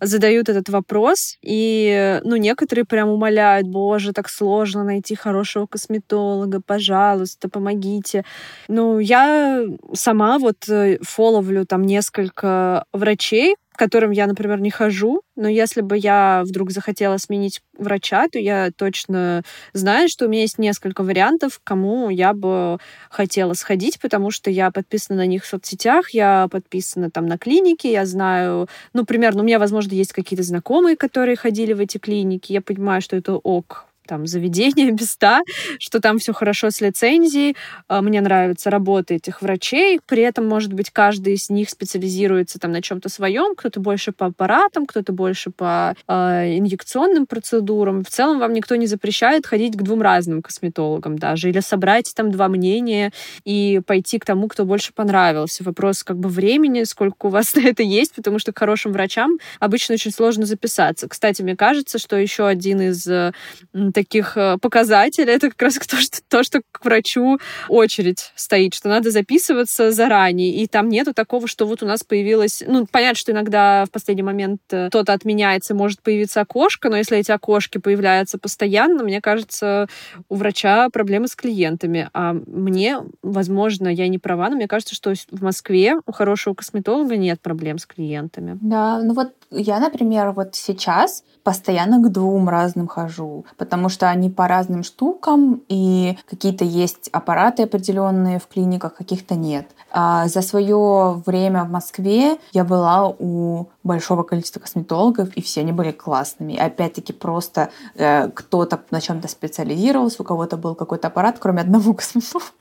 задают этот вопрос, и, ну, некоторые прям умоляют, боже, так сложно найти хорошего косметолога, пожалуйста, помогите. Ну, я сама вот э, фоловлю там несколько врачей, к которым я, например, не хожу, но если бы я вдруг захотела сменить врача, то я точно знаю, что у меня есть несколько вариантов, кому я бы хотела сходить, потому что я подписана на них в соцсетях, я подписана там на клинике, я знаю, ну, примерно, у меня, возможно, есть какие-то знакомые, которые ходили в эти клиники, я понимаю, что это ок, там заведения, места, что там все хорошо с лицензией. А, мне нравится работа этих врачей. При этом, может быть, каждый из них специализируется там на чем-то своем. Кто-то больше по аппаратам, кто-то больше по э, инъекционным процедурам. В целом вам никто не запрещает ходить к двум разным косметологам даже. Или собрать там два мнения и пойти к тому, кто больше понравился. Вопрос как бы времени, сколько у вас на это есть, потому что к хорошим врачам обычно очень сложно записаться. Кстати, мне кажется, что еще один из таких э, показателей. Это как раз то, что, то, что к врачу очередь стоит, что надо записываться заранее. И там нету такого, что вот у нас появилось... Ну, понятно, что иногда в последний момент э, кто-то отменяется, может появиться окошко, но если эти окошки появляются постоянно, мне кажется, у врача проблемы с клиентами. А мне, возможно, я не права, но мне кажется, что в Москве у хорошего косметолога нет проблем с клиентами. Да, ну вот я, например, вот сейчас постоянно к двум разным хожу, потому потому что они по разным штукам, и какие-то есть аппараты определенные в клиниках, каких-то нет. А за свое время в Москве я была у большого количества косметологов, и все они были классными. Опять-таки просто э, кто-то на чем-то специализировался, у кого-то был какой-то аппарат, кроме одного косметолога.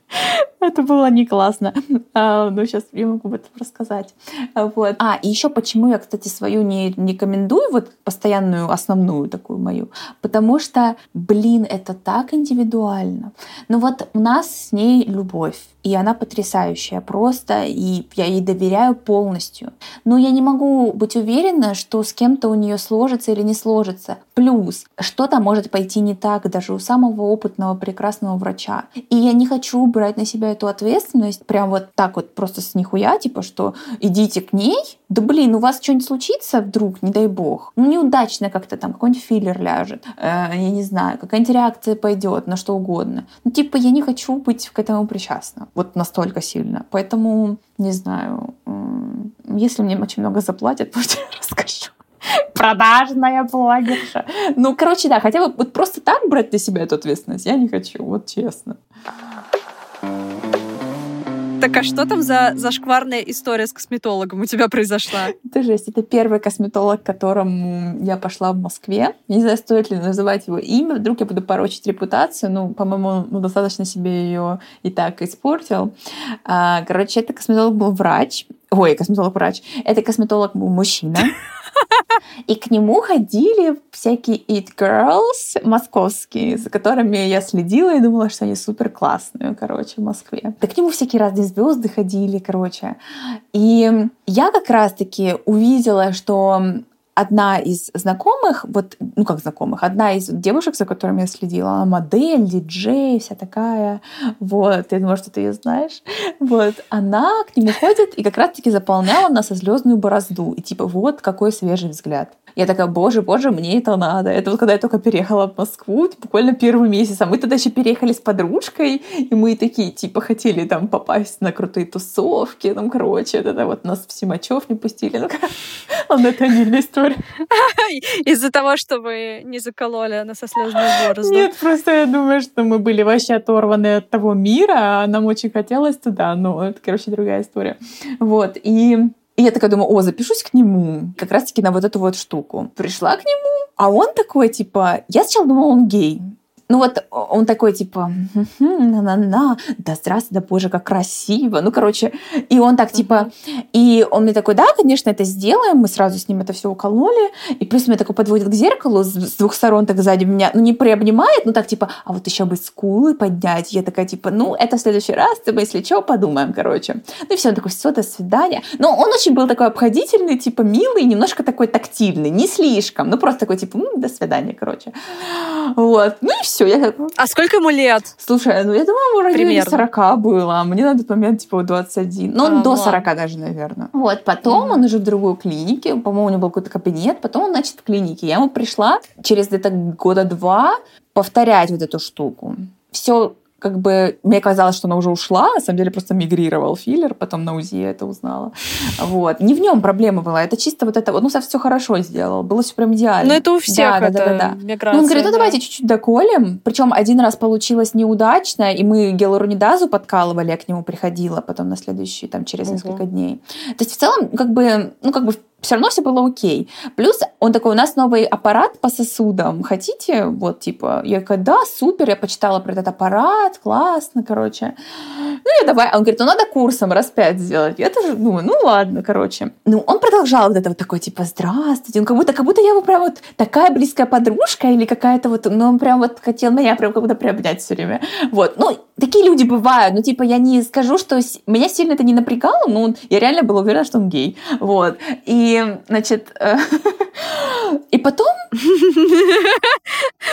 Это было не классно. А, но сейчас я могу об этом рассказать. Вот. А, и еще почему я, кстати, свою не рекомендую, вот постоянную, основную такую мою, потому что, блин, это так индивидуально. Ну вот у нас с ней любовь, и она потрясающая просто, и я ей доверяю полностью. Но я не могу быть уверена, что с кем-то у нее сложится или не сложится. Плюс, что-то может пойти не так даже у самого опытного, прекрасного врача. И я не хочу брать на себя эту ответственность прям вот так вот просто с нихуя, типа, что идите к ней, да блин, у вас что-нибудь случится вдруг, не дай бог. Ну, неудачно как-то там, какой-нибудь филлер ляжет, э, я не знаю, какая-нибудь реакция пойдет на что угодно. Ну, типа, я не хочу быть к этому причастна. Вот настолько сильно. Поэтому, не знаю, если мне очень много заплатят, может, я расскажу продажная блогерша. Ну, короче, да, хотя бы вот просто так брать на себя эту ответственность я не хочу, вот честно. Так а что там за зашкварная история с косметологом у тебя произошла? Это жесть. Это первый косметолог, к которому я пошла в Москве. Я не знаю, стоит ли называть его имя. Вдруг я буду порочить репутацию. Ну, по-моему, ну, достаточно себе ее и так испортил. А, короче, это косметолог был врач. Ой, косметолог-врач. Это косметолог был мужчина. И к нему ходили всякие it girls московские, за которыми я следила и думала, что они супер классные, короче, в Москве. Да к нему всякие разные звезды ходили, короче. И я как раз-таки увидела, что одна из знакомых, вот, ну как знакомых, одна из девушек, за которыми я следила, она модель, диджей, вся такая, вот, я думаю, что ты ее знаешь, вот, она к нему ходит и как раз-таки заполняла нас слезную борозду, и типа, вот какой свежий взгляд. Я такая, боже, боже, мне это надо. Это вот когда я только переехала в Москву, буквально первый месяц, а мы тогда еще переехали с подружкой, и мы такие, типа, хотели там попасть на крутые тусовки, там, короче, это вот нас в Симачев не пустили. Ну, ладно, это история. Из-за того, что вы не закололи на со слезную борозду. Нет, просто я думаю, что мы были вообще оторваны от того мира, а нам очень хотелось туда, но это, короче, другая история. Вот, и и я такая думаю, о, запишусь к нему, как раз-таки на вот эту вот штуку. Пришла к нему, а он такой, типа, я сначала думала, он гей. Ну вот он такой типа, на-на-на, да здравствуй, да боже, как красиво. Ну, короче, и он так типа, и он мне такой, да, конечно, это сделаем. Мы сразу с ним это все укололи. И плюс меня такой подводит к зеркалу с, с двух сторон так сзади меня, ну, не приобнимает, ну, так типа, а вот еще бы скулы поднять. Я такая типа, ну, это в следующий раз, мы, если что, подумаем, короче. Ну, и все, он такой, все, до свидания. Но он очень был такой обходительный, типа, милый, немножко такой тактильный, не слишком, ну, просто такой, типа, до свидания, короче. Вот. Ну, и все все, я А сколько ему лет? Слушай, ну я думаю, ему районе 40 было, а мне на этот момент типа 21. Ну, а, до ладно. 40 даже, наверное. Вот, потом mm он уже в другой клинике, по-моему, у него был какой-то кабинет, потом он, значит, в клинике. Я ему пришла через где-то года два повторять вот эту штуку. Все как бы мне казалось, что она уже ушла, на самом деле просто мигрировал филлер, потом на УЗИ я это узнала. Вот. Не в нем проблема была, это чисто вот это вот, ну, все хорошо сделал, было все прям идеально. Но это у всех да, это да, да, да. миграция. Ну, он говорит, ну, да. давайте чуть-чуть доколем. Причем один раз получилось неудачно, и мы гиалуронидазу подкалывали, я к нему приходила потом на следующий, там, через угу. несколько дней. То есть в целом, как бы, ну, как бы все равно все было окей. Плюс он такой, у нас новый аппарат по сосудам, хотите? Вот, типа, я такая, да, супер, я почитала про этот аппарат, классно, короче. Ну, я давай, он говорит, ну, надо курсом раз пять сделать. Я тоже думаю, ну, ладно, короче. Ну, он продолжал вот это вот такой, типа, здравствуйте, он как будто, как будто я его прям вот такая близкая подружка или какая-то вот, ну, он прям вот хотел меня прям как будто приобнять все время. Вот, ну, такие люди бывают, ну, типа, я не скажу, что меня сильно это не напрягало, но я реально была уверена, что он гей, вот. И значит, э, и потом...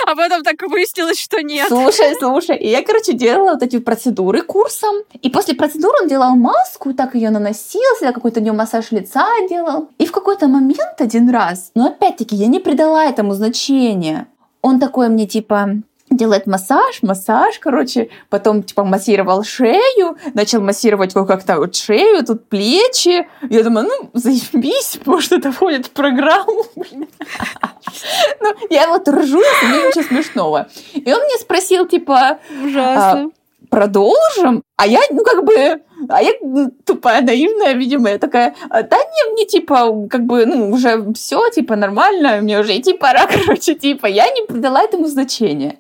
А потом так выяснилось, что нет. Слушай, слушай. И я, короче, делала вот эти процедуры курсом. И после процедуры он делал маску, так ее наносил, всегда какой-то у него массаж лица делал. И в какой-то момент один раз, но опять-таки я не придала этому значения. Он такой мне типа, делает массаж, массаж, короче, потом, типа, массировал шею, начал массировать как-то вот шею, тут плечи. Я думаю, ну, заебись, может, это входит в программу. Ну, я вот ржу, мне ничего смешного. И он мне спросил, типа... Ужасно. «А, продолжим? А я, ну, как бы, а я тупая, наивная, видимо, я такая, «А, да не, мне, типа, как бы, ну, уже все, типа, нормально, мне уже идти пора, короче, типа, я не придала этому значения.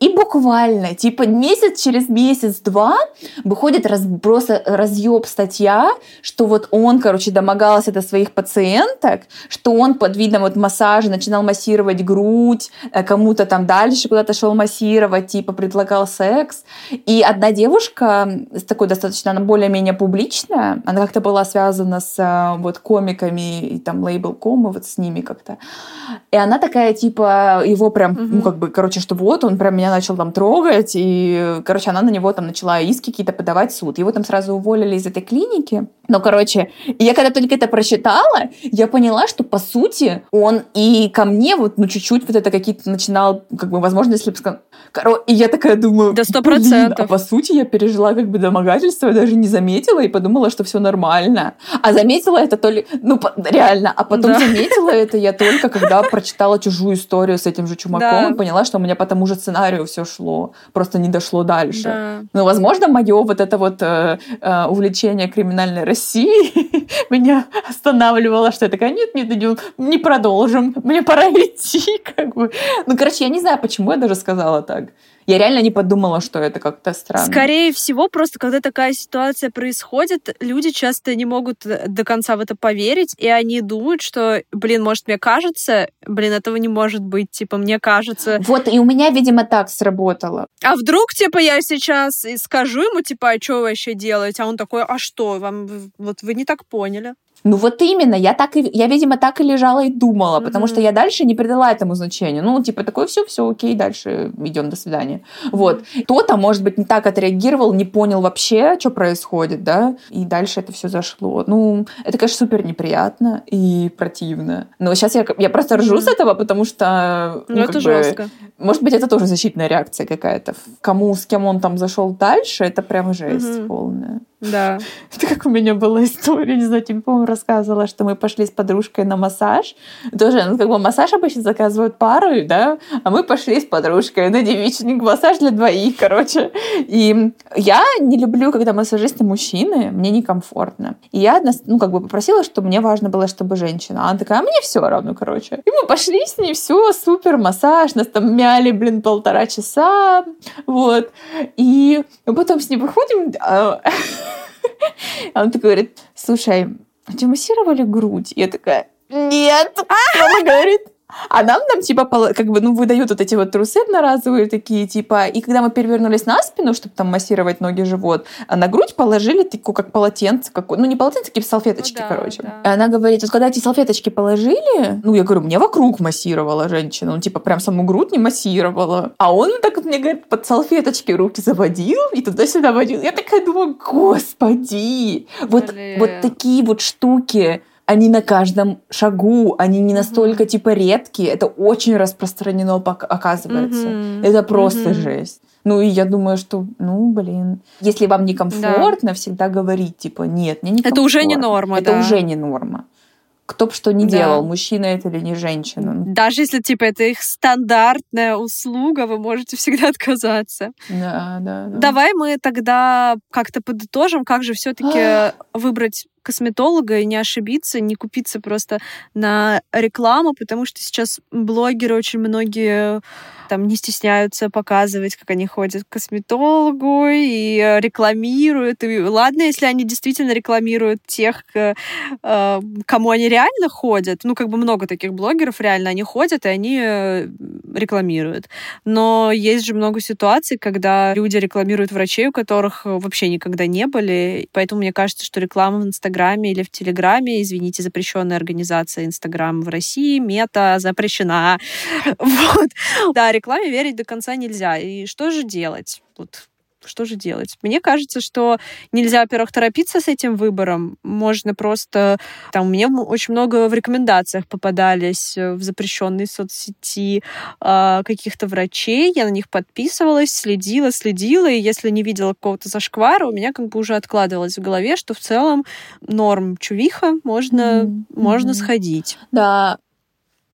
И буквально, типа, месяц через месяц-два выходит раз, просто разъеб статья, что вот он, короче, домогался до своих пациенток, что он под видом вот массажа начинал массировать грудь, э, кому-то там дальше куда-то шел массировать, типа, предлагал секс. И одна девушка, с такой достаточно, она более-менее публичная, она как-то была связана с э, вот комиками и там лейбл кома, вот с ними как-то. И она такая, типа, его прям, угу. ну, как бы, короче, что вот он прям меня начал там трогать, и, короче, она на него там начала иски какие-то подавать в суд. Его там сразу уволили из этой клиники. Но, короче, я когда только это прочитала, я поняла, что, по сути, он и ко мне вот, ну, чуть-чуть вот это какие-то начинал, как бы, возможно, если бы и я такая думаю... Да сто процентов. А по сути, я пережила как бы домогательство, даже не заметила и подумала, что все нормально. А заметила это то ли... Ну, реально. А потом да. заметила это я только, когда прочитала чужую историю с этим же чумаком, да. поняла, что у меня по тому же сценарию сценарию все шло, просто не дошло дальше. Да. Ну, возможно, мое вот это вот э, э, увлечение криминальной России меня останавливало, что я такая, нет, нет, идем, не продолжим, мне пора идти, как бы. Ну, короче, я не знаю, почему я даже сказала так. Я реально не подумала, что это как-то странно. Скорее всего, просто когда такая ситуация происходит, люди часто не могут э, до конца в это поверить, и они думают, что, блин, может, мне кажется, блин, этого не может быть, типа, мне кажется. Вот, и у меня, видимо, так сработало. А вдруг, типа, я сейчас скажу ему, типа, а что вообще делаете? А он такой, а что, вам, вот вы не так поняли. Ну вот именно, я так и, я, видимо, так и лежала и думала, mm-hmm. потому что я дальше не придала этому значения. Ну, типа, такое все, все окей, дальше идем, до свидания. Mm-hmm. Вот. Кто-то, может быть, не так отреагировал, не понял вообще, что происходит, да, и дальше это все зашло. Ну, это, конечно, супер неприятно и противно. Но сейчас я, я просто ржу mm-hmm. с этого, потому что... Ну, ну это жестко. Бы, может быть, это тоже защитная реакция какая-то. Кому, с кем он там зашел дальше, это прям жесть mm-hmm. полная. Да. Это как у меня была история, не знаю, тебе, по-моему, рассказывала, что мы пошли с подружкой на массаж. Тоже, ну, как бы массаж обычно заказывают пару, да, а мы пошли с подружкой на девичник, массаж для двоих, короче. И я не люблю, когда массажисты мужчины, мне некомфортно. И я, ну, как бы попросила, чтобы мне важно было, чтобы женщина. А она такая, а мне все равно, короче. И мы пошли с ней, все, супер, массаж, нас там мяли, блин, полтора часа, вот. И потом с ней выходим, а, он такой говорит, слушай, а тебе массировали грудь? Я такая, нет. Мама говорит, а нам там, типа, как бы, ну, выдают вот эти вот трусы одноразовые такие, типа, и когда мы перевернулись на спину, чтобы там массировать ноги, живот, а на грудь положили такую, как полотенце, как, ну, не полотенце, такие салфеточки, ну, да, короче. Да. И она говорит, вот когда эти салфеточки положили, ну, я говорю, мне вокруг массировала женщина, ну, типа, прям саму грудь не массировала. А он так вот мне говорит, под салфеточки руки заводил и туда-сюда водил. Я такая думаю, господи, вот, вот такие вот штуки, они на каждом шагу, они не настолько mm-hmm. типа редкие, это очень распространено оказывается. Mm-hmm. Это просто mm-hmm. жесть. Ну и я думаю, что, ну, блин, если вам некомфортно, да. всегда говорить, типа, нет, мне некомфортно. Это уже не норма, Это да. уже не норма. Кто бы что ни да. делал, мужчина это или не женщина. Даже если, типа, это их стандартная услуга, вы можете всегда отказаться. Да, да, да. Давай мы тогда как-то подытожим, как же все-таки выбрать косметолога и не ошибиться, не купиться просто на рекламу, потому что сейчас блогеры очень многие там не стесняются показывать, как они ходят к косметологу и э, рекламируют. И ладно, если они действительно рекламируют тех, э, кому они реально ходят. Ну, как бы много таких блогеров реально, они ходят, и они э, рекламируют. Но есть же много ситуаций, когда люди рекламируют врачей, у которых вообще никогда не были. Поэтому мне кажется, что реклама в Инстаграме или в Телеграме, извините, запрещенная организация Инстаграм в России, мета запрещена. Вот. Да, рекламе верить до конца нельзя. И что же делать? Вот что же делать? Мне кажется, что нельзя, во-первых, торопиться с этим выбором. Можно просто... Там, мне очень много в рекомендациях попадались э, в запрещенной соцсети э, каких-то врачей. Я на них подписывалась, следила, следила. И если не видела какого-то зашквара, у меня как бы уже откладывалось в голове, что в целом норм чувиха, можно, mm-hmm. можно сходить. Да,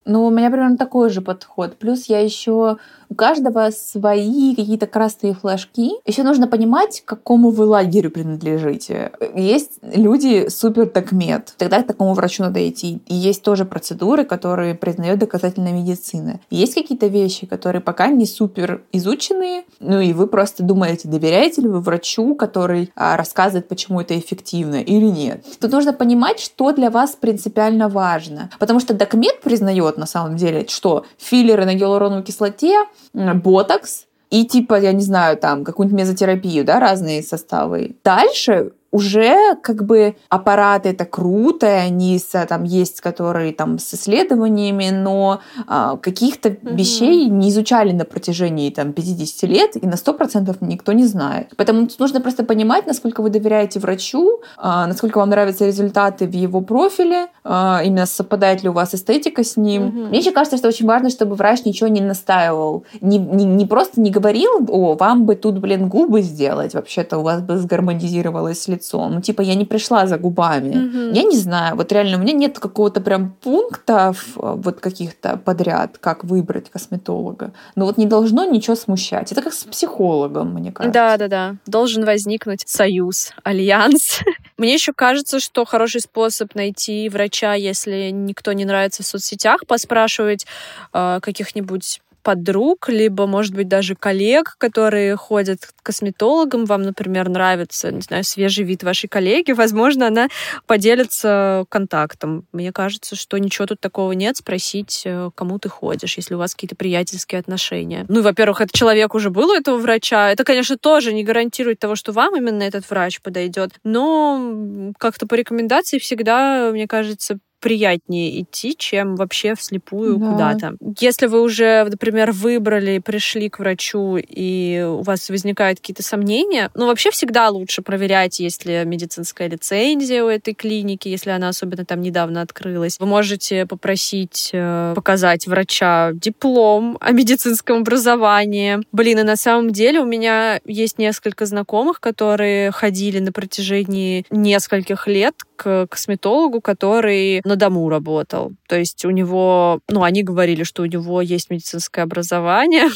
ну, у меня примерно такой же подход. Плюс я еще у каждого свои какие-то красные флажки. Еще нужно понимать, к какому вы лагерю принадлежите. Есть люди супер такмед. Тогда к такому врачу надо идти. И есть тоже процедуры, которые признает доказательная медицина. Есть какие-то вещи, которые пока не супер изученные. Ну и вы просто думаете, доверяете ли вы врачу, который а, рассказывает, почему это эффективно или нет. Тут нужно понимать, что для вас принципиально важно. Потому что докмед признает на самом деле, что филлеры на гиалуроновой кислоте ботокс и типа, я не знаю, там, какую-нибудь мезотерапию, да, разные составы. Дальше уже как бы аппараты это круто, они с, там есть, которые там с исследованиями, но а, каких-то mm-hmm. вещей не изучали на протяжении там 50 лет, и на 100% никто не знает. Поэтому нужно просто понимать, насколько вы доверяете врачу, а, насколько вам нравятся результаты в его профиле, а, именно совпадает ли у вас эстетика с ним. Mm-hmm. Мне еще кажется, что очень важно, чтобы врач ничего не настаивал, не, не, не просто не говорил, о, вам бы тут, блин, губы сделать, вообще-то у вас бы сгармонизировалось лицо, лицо. Ну, типа, я не пришла за губами. Угу. Я не знаю, вот реально, у меня нет какого-то прям пунктов э, вот каких-то подряд, как выбрать косметолога. Но вот не должно ничего смущать. Это как с психологом, мне кажется. Да-да-да. Должен возникнуть союз, альянс. Мне еще кажется, что хороший способ найти врача, если никто не нравится в соцсетях, поспрашивать э, каких-нибудь подруг, либо, может быть, даже коллег, которые ходят к косметологам. Вам, например, нравится, не знаю, свежий вид вашей коллеги. Возможно, она поделится контактом. Мне кажется, что ничего тут такого нет. Спросить, э, кому ты ходишь, если у вас какие-то приятельские отношения. Ну, во-первых, этот человек уже был у этого врача. Это, конечно, тоже не гарантирует того, что вам именно этот врач подойдет. Но как-то по рекомендации всегда, мне кажется, приятнее идти, чем вообще вслепую да. куда-то. Если вы уже, например, выбрали, пришли к врачу, и у вас возникают какие-то сомнения, ну, вообще всегда лучше проверять, есть ли медицинская лицензия у этой клиники, если она особенно там недавно открылась. Вы можете попросить э, показать врача диплом о медицинском образовании. Блин, и на самом деле у меня есть несколько знакомых, которые ходили на протяжении нескольких лет к косметологу, который на дому работал. То есть у него, ну, они говорили, что у него есть медицинское образование,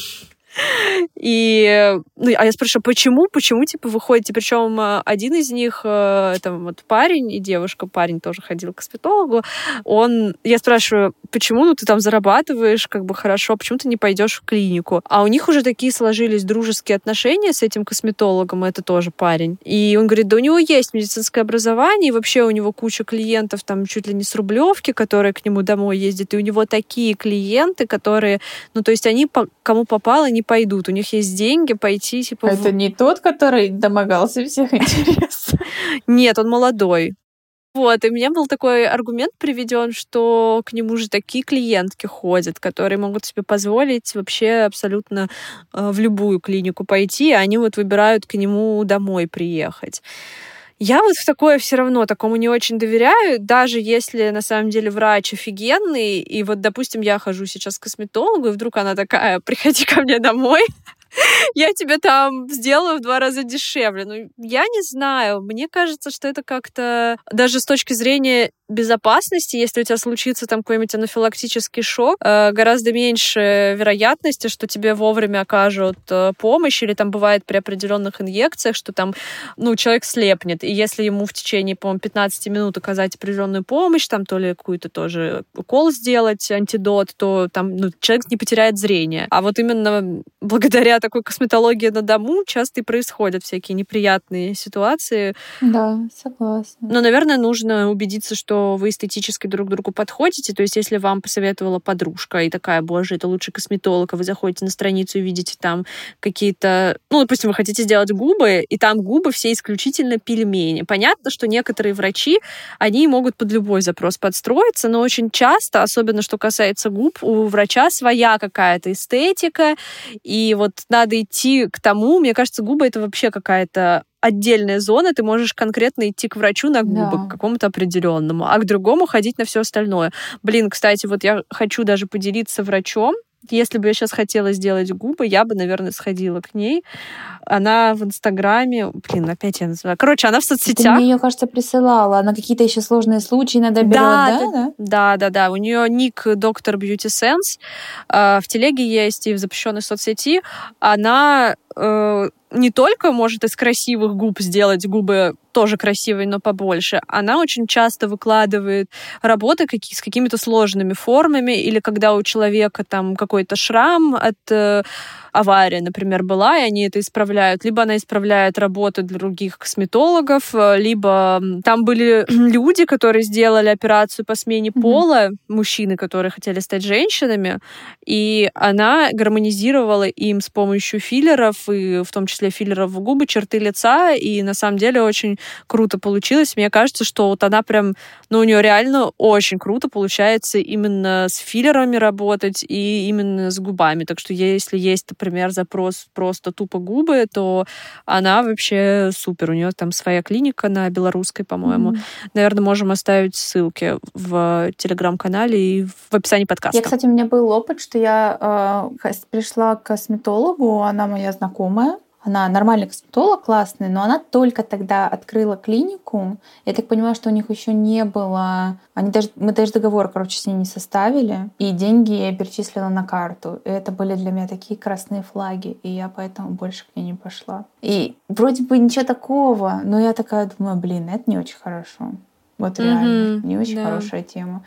и, ну, а я спрашиваю, почему, почему, типа, вы ходите? Причем э, один из них, э, это вот парень и девушка, парень тоже ходил к косметологу, он, я спрашиваю, почему, ну, ты там зарабатываешь, как бы, хорошо, почему ты не пойдешь в клинику? А у них уже такие сложились дружеские отношения с этим косметологом, это тоже парень. И он говорит, да у него есть медицинское образование, и вообще у него куча клиентов, там, чуть ли не с Рублевки, которые к нему домой ездят, и у него такие клиенты, которые, ну, то есть они, кому попало, не пойдут. У них есть деньги пойти, типа... Это в... не тот, который домогался всех интересов? Нет, он молодой. Вот, и у меня был такой аргумент приведен, что к нему же такие клиентки ходят, которые могут себе позволить вообще абсолютно э, в любую клинику пойти, а они вот выбирают к нему домой приехать. Я вот в такое все равно такому не очень доверяю, даже если на самом деле врач офигенный, и вот, допустим, я хожу сейчас к косметологу, и вдруг она такая, приходи ко мне домой, я тебе там сделаю в два раза дешевле. Ну, я не знаю. Мне кажется, что это как-то даже с точки зрения безопасности, если у тебя случится там какой-нибудь анафилактический шок, э, гораздо меньше вероятности, что тебе вовремя окажут э, помощь, или там бывает при определенных инъекциях, что там, ну, человек слепнет, и если ему в течение, по-моему, 15 минут оказать определенную помощь, там то ли какую-то тоже укол сделать, антидот, то там, ну, человек не потеряет зрение. А вот именно благодаря такой косметологии на дому часто и происходят всякие неприятные ситуации. Да, согласна. Но, наверное, нужно убедиться, что что вы эстетически друг другу подходите. То есть, если вам посоветовала подружка и такая, боже, это лучший косметолог, а вы заходите на страницу и видите там какие-то... Ну, допустим, вы хотите сделать губы, и там губы все исключительно пельмени. Понятно, что некоторые врачи, они могут под любой запрос подстроиться, но очень часто, особенно что касается губ, у врача своя какая-то эстетика, и вот надо идти к тому, мне кажется, губы — это вообще какая-то отдельная зона, ты можешь конкретно идти к врачу на губы, да. к какому-то определенному, а к другому ходить на все остальное. Блин, кстати, вот я хочу даже поделиться врачом, если бы я сейчас хотела сделать губы, я бы, наверное, сходила к ней. Она в Инстаграме... Блин, опять я называю. Короче, она в соцсетях. Ты мне ее, кажется, присылала. На какие-то еще сложные случаи надо берет, да? Да, да, да. да, да. У нее ник доктор Beauty Sense. В телеге есть и в запрещенной соцсети. Она э, не только может из красивых губ сделать губы тоже красивые, но побольше, она очень часто выкладывает работы какие, с какими-то сложными формами, или когда у человека там какой-то шрам от э, авария, например, была, и они это исправляют. Либо она исправляет работы других косметологов, э, либо там были люди, которые сделали операцию по смене mm-hmm. пола, мужчины, которые хотели стать женщинами, и она гармонизировала им с помощью филлеров, и в том числе филлеров в губы, черты лица, и на самом деле очень круто получилось. Мне кажется, что вот она прям, ну, у нее реально очень круто получается именно с филлерами работать и именно с губами. Так что если есть, например, запрос просто тупо губы, то она вообще супер. У нее там своя клиника на белорусской, по-моему. Mm-hmm. Наверное, можем оставить ссылки в телеграм-канале и в описании подкаста. Я, кстати, у меня был опыт, что я э, пришла к косметологу, она моя знакомая, она нормальный косметолог, классный, но она только тогда открыла клинику. Я так понимаю, что у них еще не было... Они даже... Мы даже договор, короче, с ней не составили. И деньги я перечислила на карту. И это были для меня такие красные флаги. И я поэтому больше к ней не пошла. И вроде бы ничего такого, но я такая думаю, блин, это не очень хорошо. Вот реально, mm-hmm, не очень да. хорошая тема.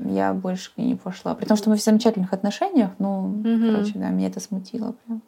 Я больше к ней не пошла. При том, что мы в замечательных отношениях, но, mm-hmm. короче, да, меня это смутило прям.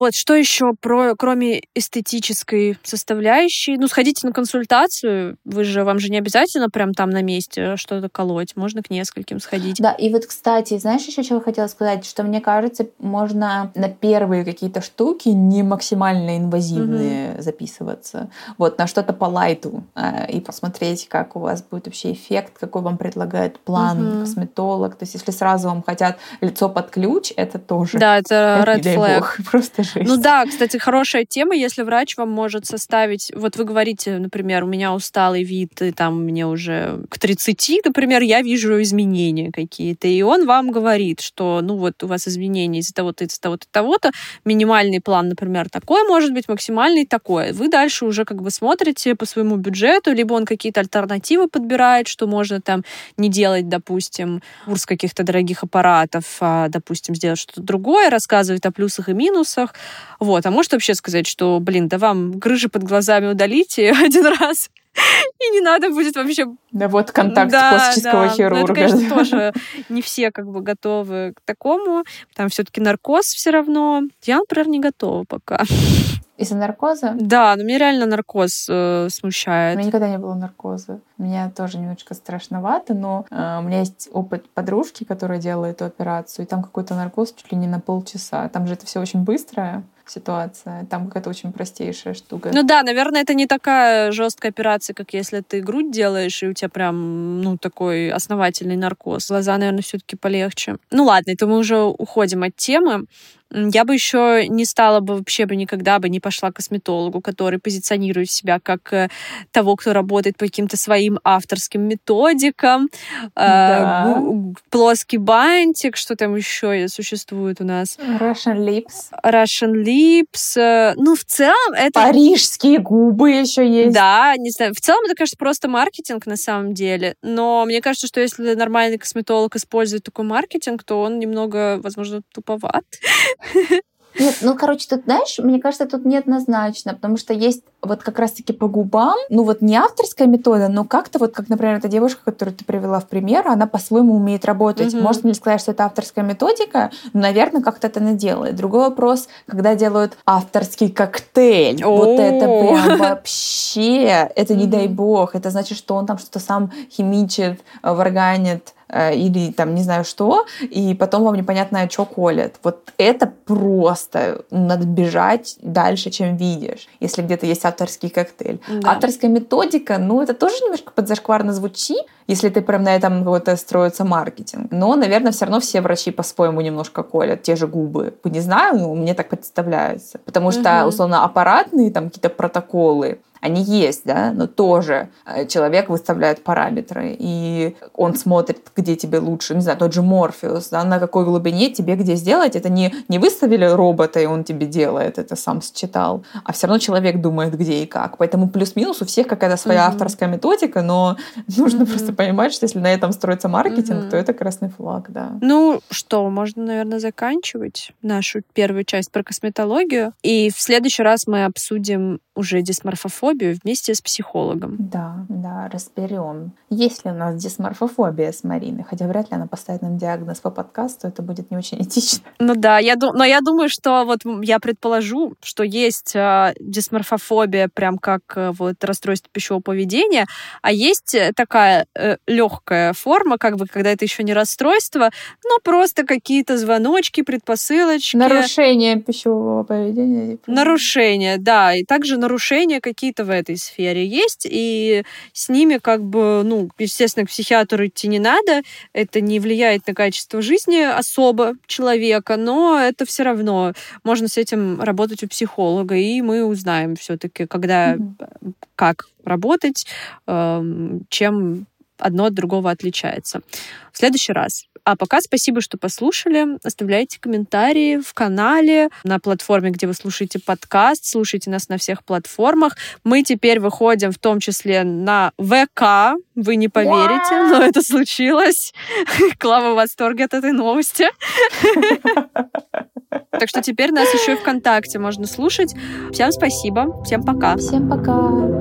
Вот, что еще про, кроме эстетической составляющей? Ну, сходите на консультацию. Вы же, вам же не обязательно прям там на месте что-то колоть. Можно к нескольким сходить. Да, и вот, кстати, знаешь, еще чего хотела сказать? Что мне кажется, можно на первые какие-то штуки не максимально инвазивные угу. записываться. Вот, на что-то по лайту. Э, и посмотреть, как у вас будет вообще эффект, какой вам предлагает план угу. косметолог. То есть, если сразу вам хотят лицо под ключ, это тоже... Да, это red flag. Просто жесть. Ну да, кстати, хорошая тема, если врач вам может составить... Вот вы говорите, например, у меня усталый вид, и там мне уже к 30, например, я вижу изменения какие-то, и он вам говорит, что, ну вот, у вас изменения из-за того-то, из-за того-то, того-то, минимальный план, например, такой может быть, максимальный такой. Вы дальше уже как бы смотрите по своему бюджету, либо он какие-то альтернативы подбирает, что можно там не делать, допустим, курс каких-то дорогих аппаратов, а, допустим, сделать что-то другое, рассказывает о плюсах и минусах, вот. А может вообще сказать, что, блин, да вам грыжи под глазами удалите один раз, и не надо будет вообще... Да вот контакт да, пластического да. хирурга. Ну, это, конечно, тоже не все как бы готовы к такому. Там все таки наркоз все равно. Я, например, не готова пока. Из-за наркоза? Да, но мне реально наркоз э, смущает. У меня никогда не было наркоза. Меня тоже немножечко страшновато, но э, у меня есть опыт подружки, которая делала эту операцию, и там какой-то наркоз чуть ли не на полчаса. Там же это все очень быстрое ситуация. Там какая-то очень простейшая штука. Ну да, наверное, это не такая жесткая операция, как если ты грудь делаешь, и у тебя прям, ну, такой основательный наркоз. Глаза, наверное, все-таки полегче. Ну ладно, это мы уже уходим от темы. Я бы еще не стала бы вообще бы никогда бы не пошла к косметологу, который позиционирует себя как э, того, кто работает по каким-то своим авторским методикам. Э, да. Плоский бантик, что там еще существует у нас? Russian Lips. Russian Lips. Э, ну, в целом это... Парижские губы еще есть. Да, не знаю. В целом это, кажется, просто маркетинг на самом деле. Но мне кажется, что если нормальный косметолог использует такой маркетинг, то он немного, возможно, туповат. Нет, ну, короче, тут, знаешь, мне кажется, тут неоднозначно, потому что есть вот как раз-таки по губам, ну, вот не авторская метода, но как-то вот, как, например, эта девушка, которую ты привела в пример, она по-своему умеет работать. Угу. Можно ли сказать, что это авторская методика? Ну, наверное, как-то это она делает. Другой вопрос, когда делают авторский коктейль. О-о-о. Вот это прям вообще, это не дай бог. Это значит, что он там что-то сам химичит, варганит, Э, или там не знаю что, и потом вам непонятно, что колят. Вот это просто надо бежать дальше, чем видишь, если где-то есть авторский коктейль. Да. Авторская методика, ну, это тоже немножко подзашкварно звучит, если ты прям на этом вот строится маркетинг. Но, наверное, все равно все врачи по-своему немножко колят те же губы. Не знаю, но мне так представляется. Потому что, условно, аппаратные там какие-то протоколы, они есть, да, но тоже э, человек выставляет параметры, и он смотрит, где тебе лучше, не знаю, тот же Морфеус, да, на какой глубине тебе где сделать. Это не, не выставили робота, и он тебе делает, это сам считал, а все равно человек думает, где и как. Поэтому плюс-минус у всех какая-то своя угу. авторская методика, но нужно угу. просто понимать, что если на этом строится маркетинг, угу. то это красный флаг, да. Ну что, можно, наверное, заканчивать нашу первую часть про косметологию, и в следующий раз мы обсудим уже дисморфофобию вместе с психологом. Да, да, разберем. Есть ли у нас дисморфофобия с Мариной? Хотя вряд ли она поставит нам диагноз по подкасту, это будет не очень этично. Ну да, я, но я думаю, что вот я предположу, что есть э, дисморфофобия прям как э, вот расстройство пищевого поведения, а есть такая э, легкая форма, как бы, когда это еще не расстройство, но просто какие-то звоночки, предпосылочки. Нарушение пищевого поведения. Нарушение, да. И также нарушения какие-то в этой сфере есть, и с ними как бы, ну, естественно, к психиатру идти не надо, это не влияет на качество жизни особо человека, но это все равно можно с этим работать у психолога, и мы узнаем все-таки, когда, mm-hmm. как работать, эм, чем одно от другого отличается. В следующий раз а пока спасибо, что послушали. Оставляйте комментарии в канале, на платформе, где вы слушаете подкаст. Слушайте нас на всех платформах. Мы теперь выходим в том числе на ВК. Вы не поверите, но это случилось. Клава в восторге от этой новости. Так что теперь нас еще и ВКонтакте можно слушать. Всем спасибо. Всем пока. Всем пока.